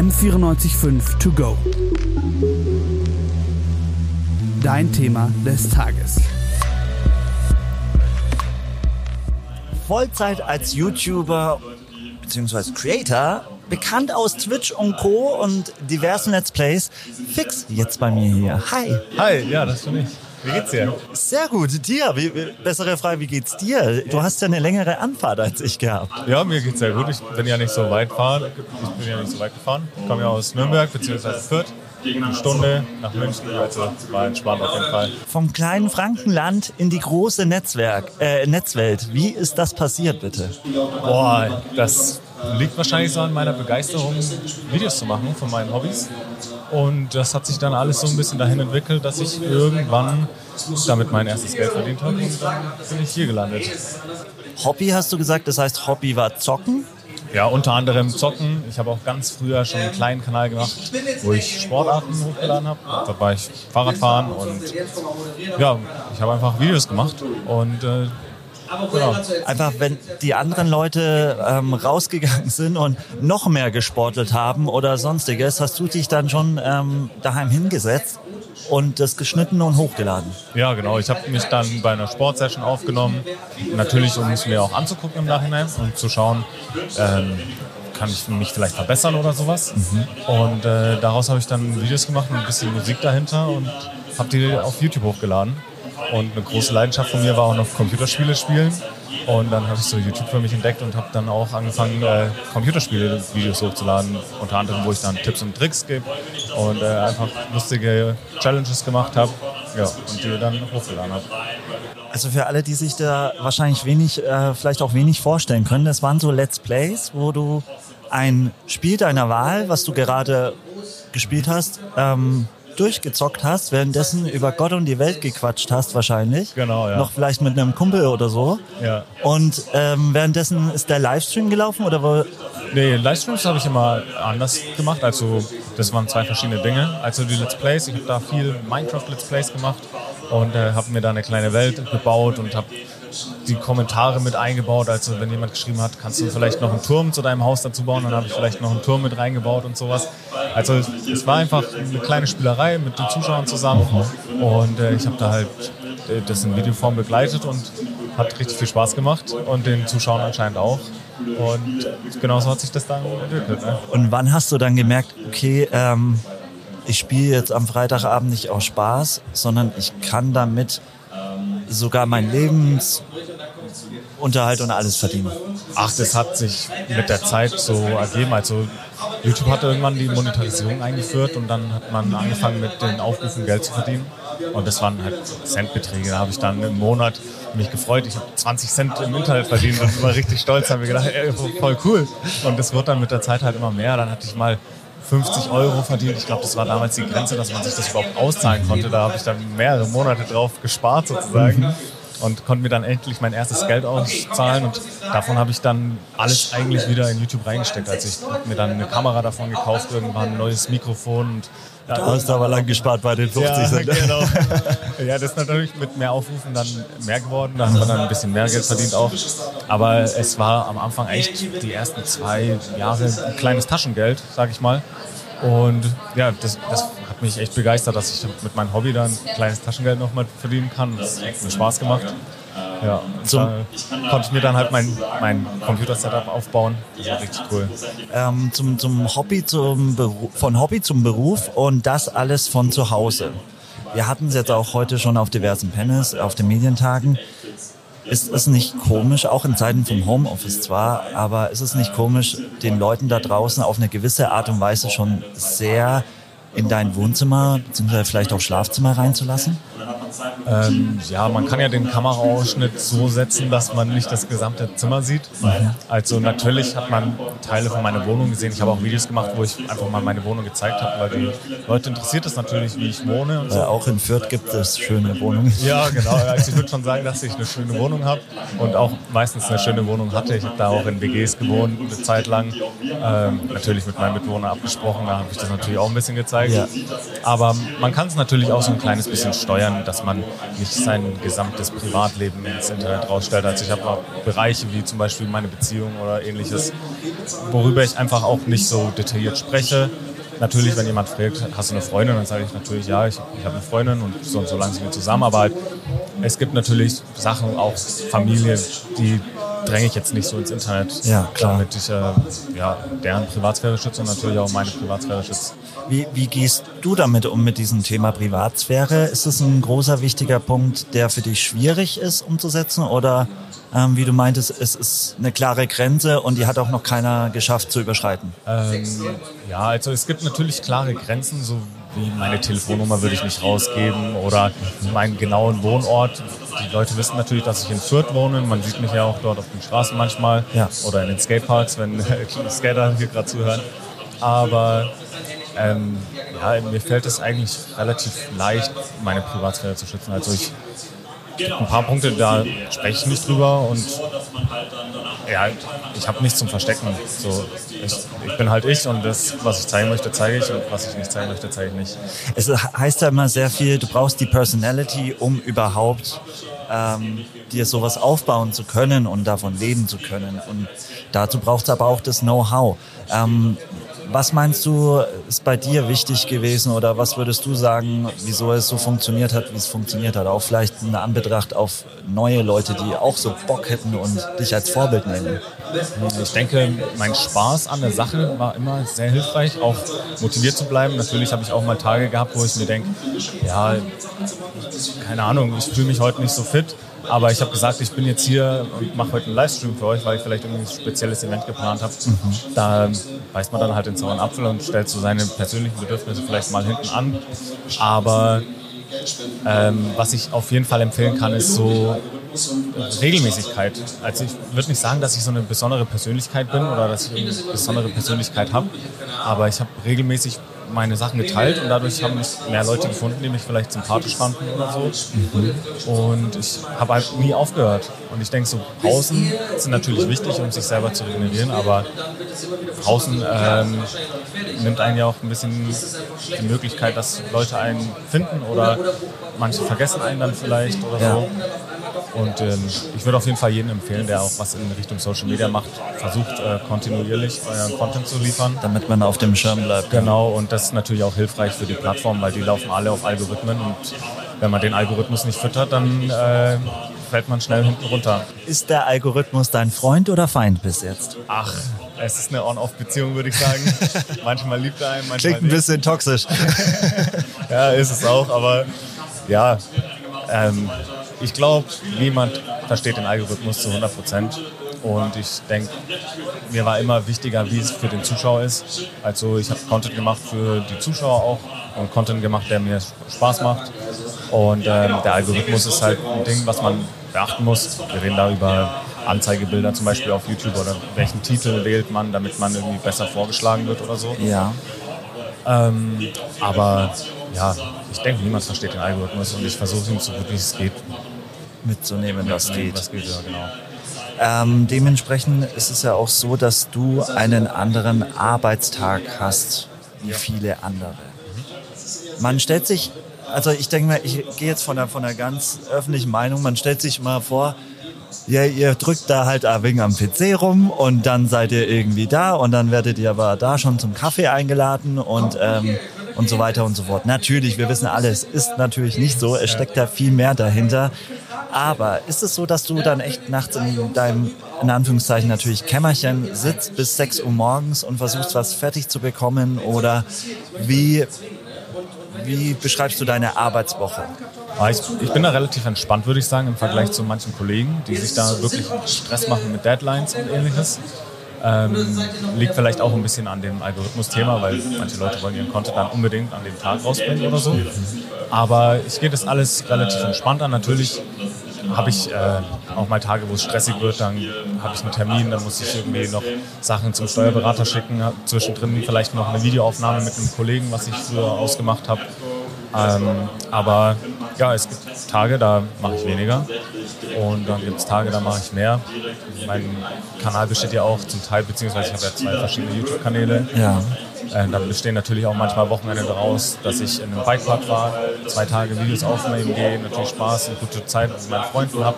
M945 To Go. Dein Thema des Tages. Vollzeit als YouTuber bzw. Creator, bekannt aus Twitch und Co. und diversen Let's Plays. Fix jetzt bei mir hier. Hi. Hi, ja, das bin ich. Wie geht's dir? Sehr gut. Dir, wie, bessere Frage, wie geht's dir? Du hast ja eine längere Anfahrt als ich gehabt. Ja, mir geht's sehr gut. Ich bin ja nicht so weit fahren. Ich bin ja nicht so weit gefahren. Ich komme ja aus Nürnberg bzw. Fürth. Eine Stunde nach München, also war entspannt auf jeden Fall. Vom kleinen Frankenland in die große Netzwerk, äh, Netzwelt. Wie ist das passiert, bitte? Boah, das liegt wahrscheinlich so an meiner Begeisterung, Videos zu machen von meinen Hobbys. Und das hat sich dann alles so ein bisschen dahin entwickelt, dass ich irgendwann damit mein erstes Geld verdient habe und dann bin ich hier gelandet. Hobby hast du gesagt, das heißt Hobby war Zocken? Ja, unter anderem Zocken. Ich habe auch ganz früher schon einen kleinen Kanal gemacht, wo ich Sportarten hochgeladen habe. Da war ich Fahrradfahren und ja, ich habe einfach Videos gemacht und äh, Genau. Einfach, wenn die anderen Leute ähm, rausgegangen sind und noch mehr gesportelt haben oder sonstiges, hast du dich dann schon ähm, daheim hingesetzt und das geschnitten und hochgeladen. Ja, genau. Ich habe mich dann bei einer Sportsession aufgenommen. Natürlich, um es mir auch anzugucken im Nachhinein und zu schauen, ähm, kann ich mich vielleicht verbessern oder sowas. Mhm. Und äh, daraus habe ich dann Videos gemacht, ein bisschen Musik dahinter und habe die auf YouTube hochgeladen. Und eine große Leidenschaft von mir war auch noch Computerspiele spielen. Und dann habe ich so YouTube für mich entdeckt und habe dann auch angefangen, äh, Computerspiele-Videos hochzuladen. Unter anderem, wo ich dann Tipps und Tricks gebe und äh, einfach lustige Challenges gemacht habe ja, und die dann hochgeladen habe. Also für alle, die sich da wahrscheinlich wenig, äh, vielleicht auch wenig vorstellen können, das waren so Let's Plays, wo du ein Spiel deiner Wahl, was du gerade gespielt hast, ähm, durchgezockt hast, währenddessen über Gott und die Welt gequatscht hast wahrscheinlich. Genau, ja. Noch vielleicht mit einem Kumpel oder so. Ja. Und ähm, währenddessen ist der Livestream gelaufen oder wo? Nee, Livestreams habe ich immer anders gemacht. Also das waren zwei verschiedene Dinge. Also die Let's Plays, ich habe da viel Minecraft Let's Plays gemacht und äh, habe mir da eine kleine Welt gebaut und habe die Kommentare mit eingebaut. Also wenn jemand geschrieben hat, kannst du vielleicht noch einen Turm zu deinem Haus dazu bauen, dann habe ich vielleicht noch einen Turm mit reingebaut und sowas. Also es war einfach eine kleine Spielerei mit den Zuschauern zusammen und äh, ich habe da halt äh, das in Videoform begleitet und hat richtig viel Spaß gemacht und den Zuschauern anscheinend auch. Und genauso hat sich das dann entwickelt. Ne? Und wann hast du dann gemerkt, okay, ähm, ich spiele jetzt am Freitagabend nicht aus Spaß, sondern ich kann damit sogar mein Lebensunterhalt und alles verdienen. Ach, das hat sich mit der Zeit so ergeben. Also YouTube hat irgendwann die Monetarisierung eingeführt und dann hat man angefangen mit den Aufrufen Geld zu verdienen. Und das waren halt Centbeträge. Da habe ich dann im Monat mich gefreut. Ich habe 20 Cent im Internet verdient und war richtig stolz. Habe mir gedacht, ey, voll cool. Und das wird dann mit der Zeit halt immer mehr. Dann hatte ich mal 50 Euro verdient. Ich glaube, das war damals die Grenze, dass man sich das überhaupt auszahlen konnte. Da habe ich dann mehrere Monate drauf gespart sozusagen. Und konnte mir dann endlich mein erstes Geld auszahlen und davon habe ich dann alles eigentlich wieder in YouTube reingesteckt. Also ich habe mir dann eine Kamera davon gekauft, irgendwann ein neues Mikrofon und da hast du aber lang gespart bei den 50 ja, Cent. Genau. ja, das ist natürlich mit mehr Aufrufen dann mehr geworden. Da haben wir dann ein bisschen mehr Geld verdient auch. Aber es war am Anfang echt die ersten zwei Jahre ein kleines Taschengeld, sag ich mal. Und ja, das, das mich echt begeistert, dass ich mit meinem Hobby dann ein kleines Taschengeld nochmal verdienen kann. Das hat mir Spaß gemacht. Ja, zum, konnte ich mir dann halt mein, mein Computer-Setup aufbauen. Das war richtig cool. Ähm, zum, zum Hobby zum von Hobby zum Beruf und das alles von zu Hause. Wir hatten es jetzt auch heute schon auf diversen Panels, auf den Medientagen. Ist es nicht komisch, auch in Zeiten vom Homeoffice zwar, aber ist es nicht komisch, den Leuten da draußen auf eine gewisse Art und Weise schon sehr in dein Wohnzimmer bzw. vielleicht auch Schlafzimmer reinzulassen? Ähm, ja, man kann ja den Kameraausschnitt so setzen, dass man nicht das gesamte Zimmer sieht. Mhm. Also natürlich hat man Teile von meiner Wohnung gesehen. Ich habe auch Videos gemacht, wo ich einfach mal meine Wohnung gezeigt habe, weil die Leute interessiert es natürlich, wie ich wohne. So. Äh, auch in Fürth gibt es schöne Wohnungen. Ja, genau. Also ich würde schon sagen, dass ich eine schöne Wohnung habe und auch meistens eine schöne Wohnung hatte. Ich habe da auch in WGs gewohnt eine Zeit lang. Ähm, natürlich mit meinem Mitwohner abgesprochen, da habe ich das natürlich auch ein bisschen gezeigt. Ja. Aber man kann es natürlich auch so ein kleines bisschen steuern, dass dass man nicht sein gesamtes Privatleben ins Internet rausstellt. Also ich habe auch Bereiche wie zum Beispiel meine Beziehung oder ähnliches, worüber ich einfach auch nicht so detailliert spreche. Natürlich, wenn jemand fragt, hast du eine Freundin, dann sage ich natürlich, ja, ich, ich habe eine Freundin und so und so lange sind wir zusammen. Aber es gibt natürlich Sachen, auch Familie, die dränge ich jetzt nicht so ins Internet, ja, klar. damit ich äh, ja, deren Privatsphäre schütze und natürlich auch meine Privatsphäre schütze. Wie, wie gehst du damit um mit diesem Thema Privatsphäre? Ist es ein großer, wichtiger Punkt, der für dich schwierig ist umzusetzen oder ähm, wie du meintest, es ist eine klare Grenze und die hat auch noch keiner geschafft zu überschreiten? Ähm, ja, also es gibt natürlich klare Grenzen, so meine Telefonnummer würde ich nicht rausgeben oder meinen genauen Wohnort. Die Leute wissen natürlich, dass ich in Fürth wohne. Man sieht mich ja auch dort auf den Straßen manchmal ja. oder in den Skateparks, wenn Skater hier gerade zuhören. Aber ähm, ja, mir fällt es eigentlich relativ leicht, meine Privatsphäre zu schützen. Also ich ein paar Punkte, da spreche ich nicht drüber und ja, ich habe nichts zum Verstecken. So, ich, ich, bin halt ich und das, was ich zeigen möchte, zeige ich und was ich nicht zeigen möchte, zeige ich nicht. Es heißt ja immer sehr viel, du brauchst die Personality, um überhaupt ähm, dir sowas aufbauen zu können und davon leben zu können. Und dazu braucht es aber auch das Know-how. Ähm, was meinst du, ist bei dir wichtig gewesen oder was würdest du sagen, wieso es so funktioniert hat, wie es funktioniert hat? Auch vielleicht eine Anbetracht auf neue Leute, die auch so Bock hätten und dich als Vorbild nehmen. Ich denke, mein Spaß an der Sache war immer sehr hilfreich, auch motiviert zu bleiben. Natürlich habe ich auch mal Tage gehabt, wo ich mir denke, ja, keine Ahnung, ich fühle mich heute nicht so fit aber ich habe gesagt, ich bin jetzt hier und mache heute einen Livestream für euch, weil ich vielleicht irgendwie ein spezielles Event geplant habe. Mhm. Da beißt man dann halt den sauren Apfel und stellt so seine persönlichen Bedürfnisse vielleicht mal hinten an. Aber ähm, was ich auf jeden Fall empfehlen kann, ist so Regelmäßigkeit. Also ich würde nicht sagen, dass ich so eine besondere Persönlichkeit bin oder dass ich eine besondere Persönlichkeit habe, aber ich habe regelmäßig meine Sachen geteilt und dadurch haben mich mehr Leute gefunden, die mich vielleicht sympathisch fanden oder so. Mhm. Und ich habe halt nie aufgehört. Und ich denke, so Pausen sind natürlich wichtig, um sich selber zu regenerieren, aber Pausen ähm, nimmt einen ja auch ein bisschen die Möglichkeit, dass Leute einen finden oder manche vergessen einen dann vielleicht oder ja. so. Und ähm, ich würde auf jeden Fall jedem empfehlen, der auch was in Richtung Social Media macht, versucht äh, kontinuierlich euren Content zu liefern. Damit man auf dem Schirm bleibt. Genau, und das ist natürlich auch hilfreich für die Plattform, weil die laufen alle auf Algorithmen und wenn man den Algorithmus nicht füttert, dann äh, fällt man schnell hinten runter. Ist der Algorithmus dein Freund oder Feind bis jetzt? Ach, es ist eine On-Off-Beziehung, würde ich sagen. manchmal liebt er einen, manchmal Klingt ein nicht. bisschen toxisch. ja, ist es auch, aber ja, ähm, ich glaube, niemand versteht den Algorithmus zu 100 Prozent. Und ich denke, mir war immer wichtiger, wie es für den Zuschauer ist. Also ich habe Content gemacht für die Zuschauer auch und Content gemacht, der mir Spaß macht. Und ähm, der Algorithmus ist halt ein Ding, was man beachten muss. Wir reden da über Anzeigebilder zum Beispiel auf YouTube oder welchen Titel wählt man, damit man irgendwie besser vorgeschlagen wird oder so. Ja. Ähm, aber ja, ich denke, niemand versteht den Algorithmus und ich versuche ihn so gut wie es geht mitzunehmen, was geht. Was geht, ja, genau. Ähm, dementsprechend ist es ja auch so, dass du einen anderen Arbeitstag hast wie viele andere. Man stellt sich, also ich denke mal, ich gehe jetzt von der, von der ganz öffentlichen Meinung, man stellt sich mal vor, ja, ihr drückt da halt ein wenig am PC rum und dann seid ihr irgendwie da und dann werdet ihr aber da schon zum Kaffee eingeladen und ähm, und so weiter und so fort. Natürlich, wir wissen alles, ist natürlich nicht so. Es steckt da viel mehr dahinter. Aber ist es so, dass du dann echt nachts in deinem, in Anführungszeichen natürlich Kämmerchen sitzt bis 6 Uhr morgens und versuchst was fertig zu bekommen? Oder wie, wie beschreibst du deine Arbeitswoche? Ah, ich, ich, bin da relativ entspannt, würde ich sagen, im Vergleich zu manchen Kollegen, die sich da wirklich Stress machen mit Deadlines und ähnliches. Ähm, liegt vielleicht auch ein bisschen an dem Algorithmus-Thema, weil manche Leute wollen ihren Content dann unbedingt an dem Tag rausbringen oder so. Aber ich gehe das alles relativ entspannt an. Natürlich habe ich äh, auch mal Tage, wo es stressig wird, dann habe ich einen Termin, dann muss ich irgendwie noch Sachen zum Steuerberater schicken, zwischendrin vielleicht noch eine Videoaufnahme mit einem Kollegen, was ich früher ausgemacht habe. Ähm, aber ja, es gibt Tage, da mache ich weniger. Und dann gibt es Tage, da mache ich mehr. Mein Kanal besteht ja auch zum Teil, beziehungsweise ich habe ja zwei verschiedene YouTube-Kanäle. Ja. Äh, da bestehen natürlich auch manchmal Wochenende daraus, dass ich in einem Bikepark war, zwei Tage Videos aufnehmen gehe, natürlich Spaß und gute Zeit mit meinen Freunden habe.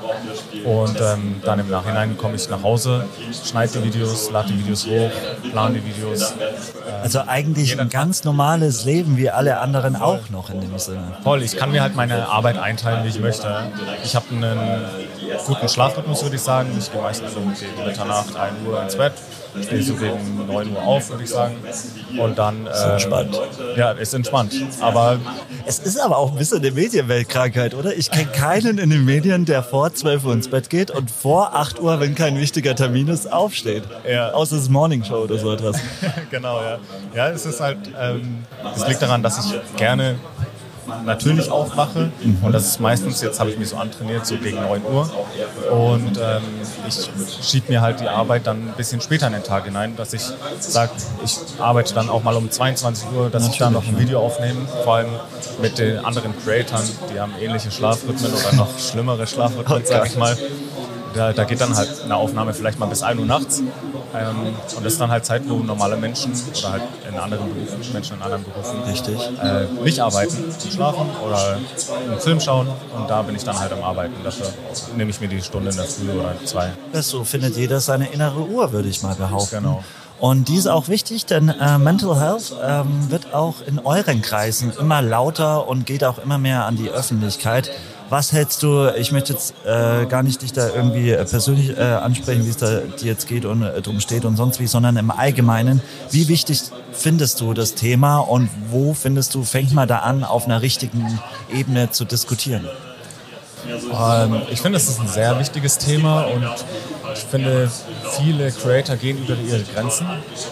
Und ähm, dann im Nachhinein komme ich nach Hause, schneide die Videos, lade die Videos hoch, plane die Videos. Äh, Also eigentlich ein ganz normales Leben wie alle anderen auch noch in dem Sinne. Voll, ich kann mir halt meine Arbeit einteilen, wie ich möchte. Ich habe einen guten Schlafrhythmus, würde ich sagen. Ich gehe meistens so gegen Mitternacht, 1 Uhr ins Bett. Stehe so gegen 9 Uhr auf, würde ich sagen. Und dann. Äh, entspannt. Ja, ist entspannt. Aber Es ist aber auch ein bisschen eine Medienweltkrankheit, oder? Ich kenne keinen in den Medien, der vor 12 Uhr ins Bett geht und vor 8 Uhr, wenn kein wichtiger Termin ist, aufsteht. Ja. Außer das Morning Show oder so etwas. genau, ja. Ja, es ist halt, ähm, es liegt daran, dass ich gerne natürlich aufwache und das ist meistens, jetzt habe ich mich so antrainiert, so gegen 9 Uhr. Und ähm, ich schiebe mir halt die Arbeit dann ein bisschen später in den Tag hinein, dass ich sage, ich arbeite dann auch mal um 22 Uhr, dass ich da noch ein Video aufnehme, vor allem mit den anderen Creatoren, die haben ähnliche Schlafrhythmen oder noch schlimmere Schlafrhythmen, sage ich mal. Da, da geht dann halt eine Aufnahme vielleicht mal bis 1 Uhr nachts. Ähm, und das ist dann halt Zeit, wo normale Menschen oder halt in anderen Berufen, Menschen in anderen Berufen Richtig. äh, nicht arbeiten, schlafen oder einen Film schauen. Und da bin ich dann halt am Arbeiten. Dafür nehme ich mir die Stunde in der Früh oder zwei. So findet jeder seine innere Uhr, würde ich mal behaupten. Genau. Und die ist auch wichtig, denn äh, Mental Health ähm, wird auch in euren Kreisen immer lauter und geht auch immer mehr an die Öffentlichkeit. Was hältst du, ich möchte jetzt äh, gar nicht dich da irgendwie äh, persönlich äh, ansprechen, wie es da dir jetzt geht und äh, drum steht und sonst wie, sondern im Allgemeinen. Wie wichtig findest du das Thema und wo findest du, fängt man da an, auf einer richtigen Ebene zu diskutieren? Ähm, ich finde, es ist ein sehr wichtiges Thema und ich finde, viele Creator gehen über ihre Grenzen.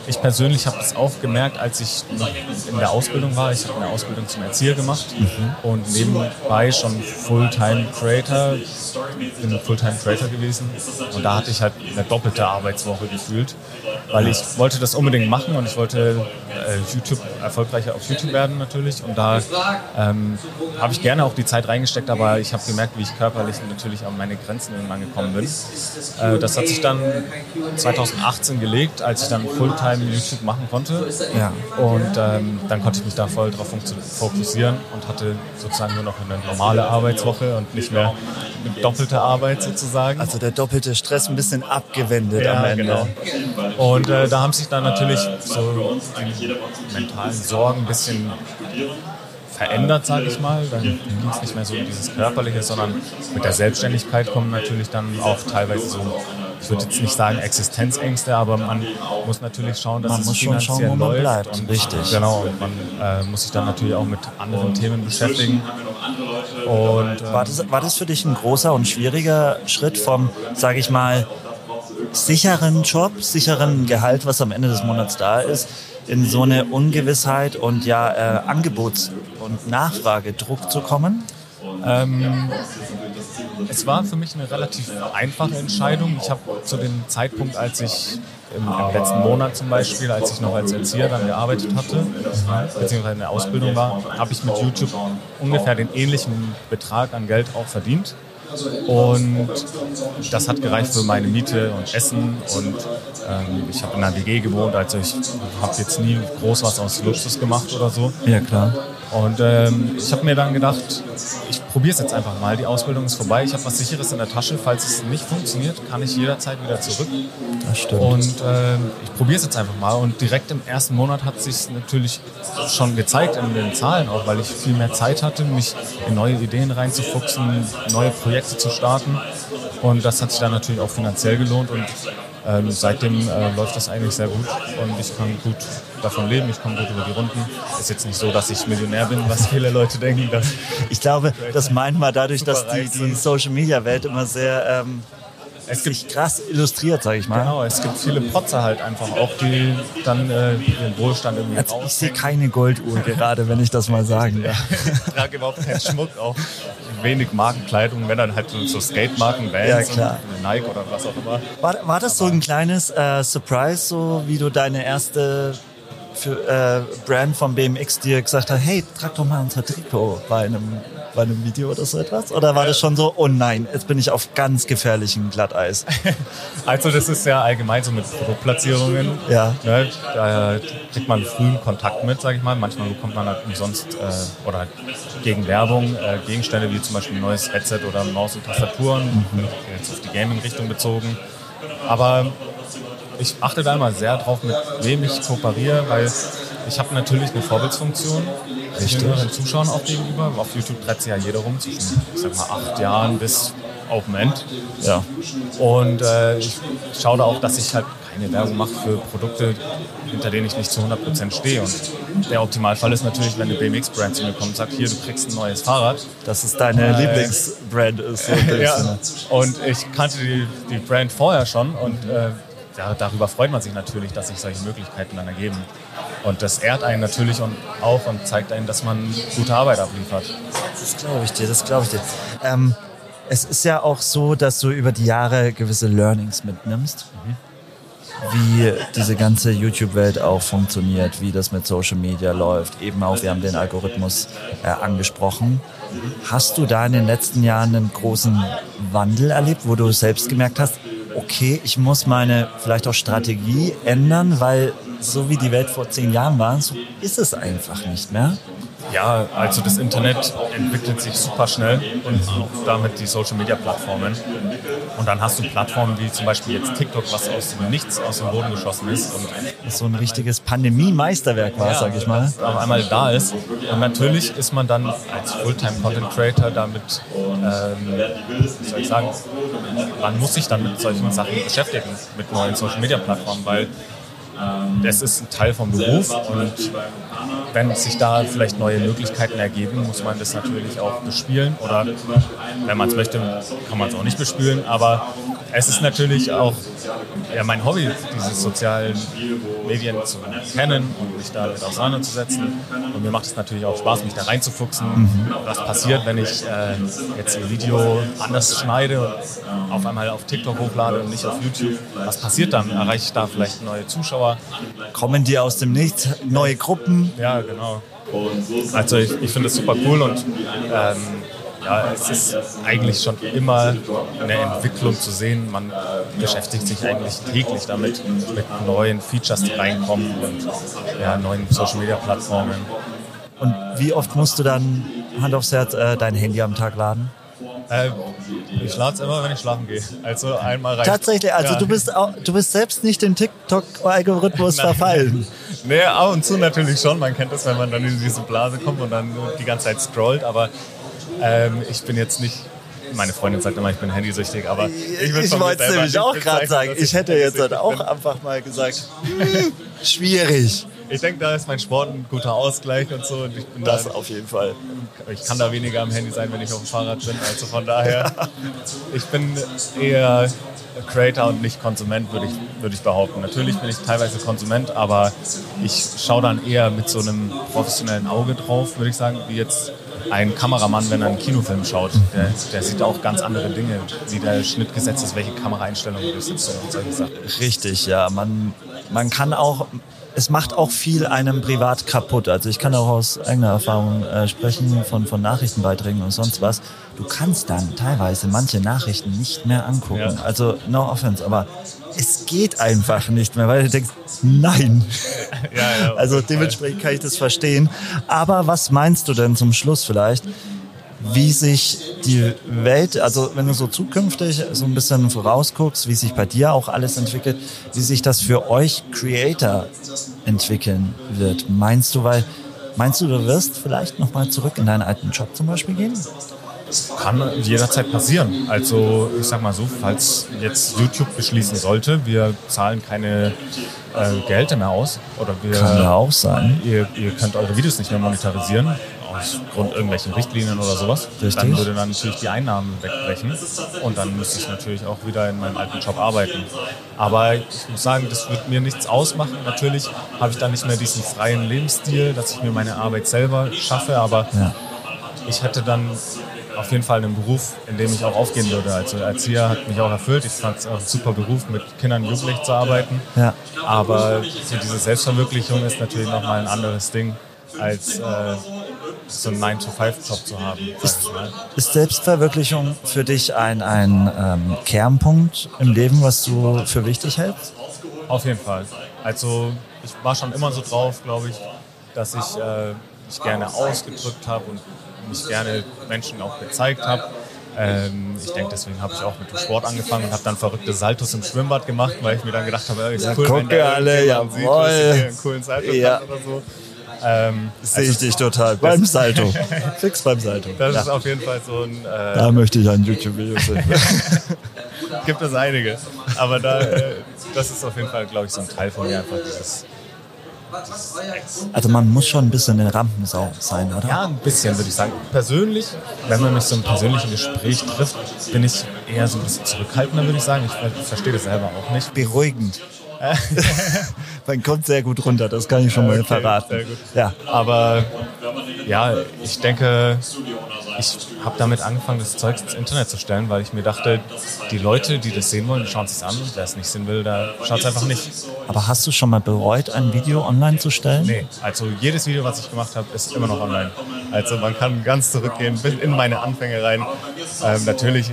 Ich persönlich habe das auch gemerkt, als ich noch in der Ausbildung war. Ich habe eine Ausbildung zum Erzieher gemacht und nebenbei schon Fulltime Creator, bin Fulltime Creator gewesen und da hatte ich halt eine doppelte Arbeitswoche gefühlt, weil ich wollte das unbedingt machen und ich wollte äh, YouTube erfolgreicher auf YouTube werden natürlich und da ähm, habe ich gerne auch die Zeit reingesteckt, aber ich habe gemerkt, wie ich körperlich natürlich an meine Grenzen irgendwann gekommen bin. Äh, das hat sich dann 2018 gelegt, als ich dann Fulltime YouTube machen konnte. Ja. Und ähm, dann konnte ich mich da voll drauf fokussieren und hatte sozusagen nur noch eine normale Arbeitswoche und nicht mehr eine doppelte Arbeit sozusagen. Also der doppelte Stress ein bisschen abgewendet Ja, am Ende. genau. Und äh, da haben sich dann natürlich so die mentalen Sorgen ein bisschen verändert, sage ich mal. Dann ging es nicht mehr so um dieses Körperliche, sondern mit der Selbstständigkeit kommen natürlich dann auch teilweise so, ich würde jetzt nicht sagen Existenzängste, aber man muss natürlich schauen, dass Man es muss schon finanziell schauen, wo man läuft. bleibt. Und, Richtig. Genau, und man äh, muss sich dann natürlich auch mit anderen Themen beschäftigen. Und, äh, War das, war das für dich ein großer und schwieriger Schritt vom, sage ich mal, sicheren Job, sicheren Gehalt, was am Ende des Monats da ist, in so eine Ungewissheit und ja äh, Angebots- und Nachfragedruck zu kommen? Ähm, es war für mich eine relativ einfache Entscheidung. Ich habe zu dem Zeitpunkt, als ich im, im letzten Monat zum Beispiel, als ich noch als Erzieher dann gearbeitet hatte, beziehungsweise in der Ausbildung war, habe ich mit YouTube ungefähr den ähnlichen Betrag an Geld auch verdient. Und das hat gereicht für meine Miete und Essen. Und ähm, ich habe in einer WG gewohnt, also ich habe jetzt nie groß was aus Luxus gemacht oder so. Ja, klar. Und ähm, ich habe mir dann gedacht, ich probiere es jetzt einfach mal. Die Ausbildung ist vorbei. Ich habe was Sicheres in der Tasche. Falls es nicht funktioniert, kann ich jederzeit wieder zurück. Das stimmt. Und ähm, ich probiere es jetzt einfach mal. Und direkt im ersten Monat hat sich natürlich schon gezeigt in den Zahlen auch, weil ich viel mehr Zeit hatte, mich in neue Ideen reinzufuchsen, neue Projekte zu starten. Und das hat sich dann natürlich auch finanziell gelohnt. Und ähm, seitdem äh, läuft das eigentlich sehr gut und ich kann gut davon leben, ich komme gut über die Runden. Ist jetzt nicht so, dass ich Millionär bin, was viele Leute denken. Ich glaube, das meint man dadurch, dass die, die. Social-Media-Welt immer sehr ähm, es gibt sich krass illustriert, sage ich mal. Genau, es gibt viele Protzer halt einfach auch, die dann äh, ihren Wohlstand irgendwie Also ich sehe keine Golduhr gerade, wenn ich das mal sagen darf. Ich trage überhaupt keinen Schmuck, auch wenig Markenkleidung, wenn dann halt so- Skate-Marken, Vans, Ja, klar. Nike oder was auch immer. War, war das so ein kleines äh, Surprise, so wie du deine erste für, äh, Brand von BMX dir gesagt hat, hey, trag doch mal unser Trikot bei einem, bei einem Video oder so etwas? Oder war das schon so, oh nein, jetzt bin ich auf ganz gefährlichem Glatteis? Also das ist ja allgemein so mit Produktplatzierungen. Ja. Ne, da kriegt man frühen Kontakt mit, sage ich mal. Manchmal bekommt man halt umsonst äh, oder gegen Werbung äh, Gegenstände wie zum Beispiel ein neues Headset oder Maus und Tastaturen, mhm. jetzt auf die Gaming-Richtung bezogen. Aber ich achte da immer sehr drauf, mit wem ich kooperiere, weil ich habe natürlich eine Vorbildsfunktion den Zuschauern auch gegenüber. Auf YouTube treibt sich ja jeder rum zwischen, ich sag mal, acht Jahren bis Open End. Ja. Und äh, ich schaue da auch, dass ich halt keine Werbung mache für Produkte, hinter denen ich nicht zu 100% stehe. Und der Optimalfall ist natürlich, wenn eine BMX-Brand zu mir kommt und sagt, hier, du kriegst ein neues Fahrrad. Dass es deine äh, Lieblingsbrand ist. So ja. Und ich kannte die, die Brand vorher schon und äh, ja, darüber freut man sich natürlich, dass sich solche Möglichkeiten dann ergeben. Und das ehrt einen natürlich auch und zeigt einen, dass man gute Arbeit abliefert. Das glaube ich dir, das glaube ich dir. Ähm, es ist ja auch so, dass du über die Jahre gewisse Learnings mitnimmst. Mhm. Wie diese ganze YouTube-Welt auch funktioniert, wie das mit Social Media läuft. Eben auch, wir haben den Algorithmus äh, angesprochen. Hast du da in den letzten Jahren einen großen Wandel erlebt, wo du selbst gemerkt hast, okay, ich muss meine vielleicht auch Strategie ändern, weil so wie die Welt vor zehn Jahren war, so ist es einfach nicht mehr. Ja, also das Internet entwickelt sich super schnell und auch damit die Social Media Plattformen. Und dann hast du Plattformen wie zum Beispiel jetzt TikTok, was aus dem Nichts aus dem Boden geschossen ist. Und das so ein richtiges Pandemie-Meisterwerk war, ja, sag ich mal. Auf einmal da ist. Und natürlich ist man dann als Fulltime-Content-Creator damit, ähm, wie soll ich sagen, man muss sich dann mit solchen Sachen beschäftigen, mit neuen Social Media Plattformen, weil das ist ein Teil vom Beruf und wenn sich da vielleicht neue Möglichkeiten ergeben, muss man das natürlich auch bespielen oder wenn man es möchte, kann man es auch nicht bespielen, aber es ist natürlich auch ja, mein Hobby, diese sozialen Medien zu kennen und mich damit auseinanderzusetzen. Und mir macht es natürlich auch Spaß, mich da reinzufuchsen. Mhm. Was passiert, wenn ich äh, jetzt ein Video anders schneide und auf einmal auf TikTok hochlade und nicht auf YouTube? Was passiert dann? Erreiche ich da vielleicht neue Zuschauer? Kommen die aus dem Nichts? Neue Gruppen? Ja, genau. Also ich, ich finde es super cool und ähm, ja, es ist eigentlich schon immer eine Entwicklung zu sehen. Man beschäftigt sich eigentlich täglich damit, mit neuen Features, die reinkommen und ja, neuen Social-Media-Plattformen. Und wie oft musst du dann, Hand aufs Herz, äh, dein Handy am Tag laden? Äh, ich lade es immer, wenn ich schlafen gehe. Also einmal rein. Tatsächlich, also ja. du, bist auch, du bist selbst nicht dem TikTok-Algorithmus verfallen. Nee, ab und zu natürlich schon. Man kennt das, wenn man dann in diese Blase kommt und dann die ganze Zeit scrollt. Aber ähm, ich bin jetzt nicht meine Freundin sagt immer, ich bin handysüchtig, aber ich, ich wollte es nämlich auch gerade sagen. Ich hätte jetzt halt auch einfach mal gesagt, schwierig. Ich denke, da ist mein Sport ein guter Ausgleich und so. Und ich bin das da, auf jeden Fall. Ich kann da weniger am Handy sein, wenn ich auf dem Fahrrad bin. Also von daher, ich bin eher Creator und nicht Konsument, würde ich, würde ich behaupten. Natürlich bin ich teilweise Konsument, aber ich schaue dann eher mit so einem professionellen Auge drauf, würde ich sagen, wie jetzt ein Kameramann, wenn er einen Kinofilm schaut, der, der sieht auch ganz andere Dinge, wie der Schnitt gesetzt ist, welche Kameraeinstellungen du sitzt und solche Sachen. Richtig, ja. Man, man kann auch, es macht auch viel einem privat kaputt. Also ich kann auch aus eigener Erfahrung äh, sprechen von, von Nachrichtenbeiträgen und sonst was. Du kannst dann teilweise manche Nachrichten nicht mehr angucken. Ja. Also no offense, aber es geht einfach nicht mehr, weil du denkst, nein. Ja, ja, also dementsprechend kann ich das verstehen. Aber was meinst du denn zum Schluss vielleicht? wie sich die Welt, also wenn du so zukünftig so ein bisschen vorausguckst, wie sich bei dir auch alles entwickelt, wie sich das für euch Creator entwickeln wird. Meinst du, weil meinst du, du wirst vielleicht noch mal zurück in deinen alten Job zum Beispiel gehen? Kann jederzeit passieren. Also ich sag mal so, falls jetzt YouTube beschließen sollte, wir zahlen keine äh, Gelder mehr aus oder wir kann ja auch sein. Ihr, ihr könnt eure Videos nicht mehr monetarisieren aufgrund irgendwelchen Richtlinien oder sowas, Richtig. dann würde dann natürlich die Einnahmen wegbrechen und dann müsste ich natürlich auch wieder in meinem alten Job arbeiten. Aber ich muss sagen, das wird mir nichts ausmachen. Natürlich habe ich dann nicht mehr diesen freien Lebensstil, dass ich mir meine Arbeit selber schaffe, aber ja. ich hätte dann auf jeden Fall ein Beruf, in dem ich auch aufgehen würde. Also Erzieher hat mich auch erfüllt. Ich fand es auch ein super Beruf, mit Kindern und Jugendlichen zu arbeiten. Ja. Aber so diese Selbstverwirklichung ist natürlich nochmal ein anderes Ding, als äh, so einen 9-to-5-Job zu haben. Ist, ist Selbstverwirklichung für dich ein, ein ähm, Kernpunkt im Leben, was du für wichtig hältst? Auf jeden Fall. Also ich war schon immer so drauf, glaube ich, dass ich äh, mich gerne ausgedrückt habe und mich gerne Menschen auch gezeigt habe. Ähm, ich denke, deswegen habe ich auch mit dem Sport angefangen und habe dann verrückte Saltos im Schwimmbad gemacht, weil ich mir dann gedacht habe, ist Ja, cool, wenn der alle, irgendjemand sieht, jawohl. dass ich einen coolen Salto Ja. oder so. Ähm, Sehe ich dich total. Beim Salto. Fix beim Salto. das Ja. ist auf jeden Fall so ein, äh, Da möchte ich ein YouTube-Video sehen. gibt es einige. Aber da, äh, das ist auf jeden Fall, glaube ich, so ein Teil von mir einfach dieses Also man muss schon ein bisschen eine Rampensau sein, oder? Ja, ein bisschen würde ich sagen. Persönlich, wenn man mich so im persönlichen Gespräch trifft, bin ich eher so ein bisschen zurückhaltender, würde ich sagen. Ich ver- verstehe das selber auch nicht. Beruhigend. man kommt sehr gut runter, das kann ich schon mal Okay, verraten. sehr gut. Ja. Aber ja, ich denke, ich habe damit angefangen, das Zeug ins Internet zu stellen, weil ich mir dachte, die Leute, die das sehen wollen, schauen es sich an. Wer es nicht sehen will, da schaut es einfach nicht. Aber hast du schon mal bereut, ein Video online zu stellen? Nee, also jedes Video, was ich gemacht habe, ist immer noch online. Also man kann ganz zurückgehen bis in meine Anfänge rein. Ähm, natürlich,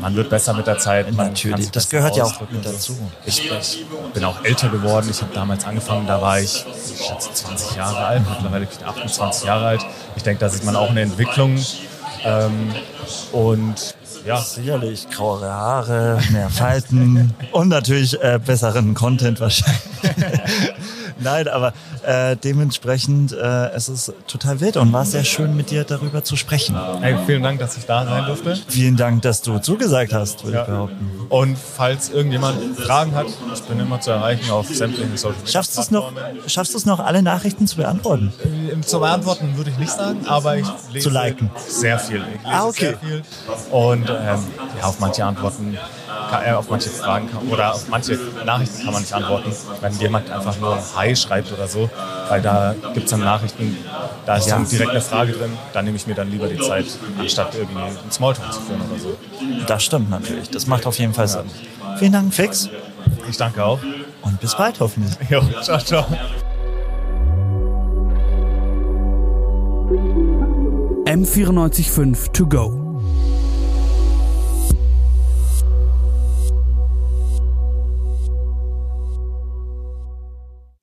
man wird besser mit der Zeit. Natürlich, das gehört ja auch mit dazu. Ich, ich bin auch älter geworden. Ich habe damals angefangen, da war ich, ich schätze, 20 Jahre alt. Mittlerweile bin ich 28 Jahre alt. Ich denke, da sieht man auch eine Entwicklung. Ähm, und ja, Sicherlich grauere Haare, mehr Falten und natürlich äh, besseren Content wahrscheinlich. Nein, aber äh, dementsprechend äh, es ist total wild und war sehr schön mit dir darüber zu sprechen. hey, vielen Dank, dass ich da sein durfte. Vielen Dank, dass du zugesagt hast, würde Ja. ich behaupten. Und falls irgendjemand Fragen hat, ich bin immer zu erreichen auf sämtlichen Social Media Schaffst du es noch, schaffst du es noch, alle Nachrichten zu beantworten? Äh, Zu beantworten würde ich nicht sagen, aber ich lese Zu liken. sehr viel. Ich lese Ah, okay. sehr viel. Und ähm, ja, auf manche Antworten, kann, äh, auf manche Fragen kann, oder auf manche Nachrichten kann man nicht antworten, wenn jemand einfach nur Hi schreibt oder so. Weil da gibt es dann Nachrichten, da ist Ja. dann direkt eine Frage drin, da nehme ich mir dann lieber die Zeit, anstatt irgendwie einen Smalltalk zu führen oder so. Das stimmt natürlich. Das macht auf jeden Fall Sinn. Vielen Dank, Fix. Ich danke auch. Und bis bald hoffentlich. Jo, ciao, ciao. M945 to go.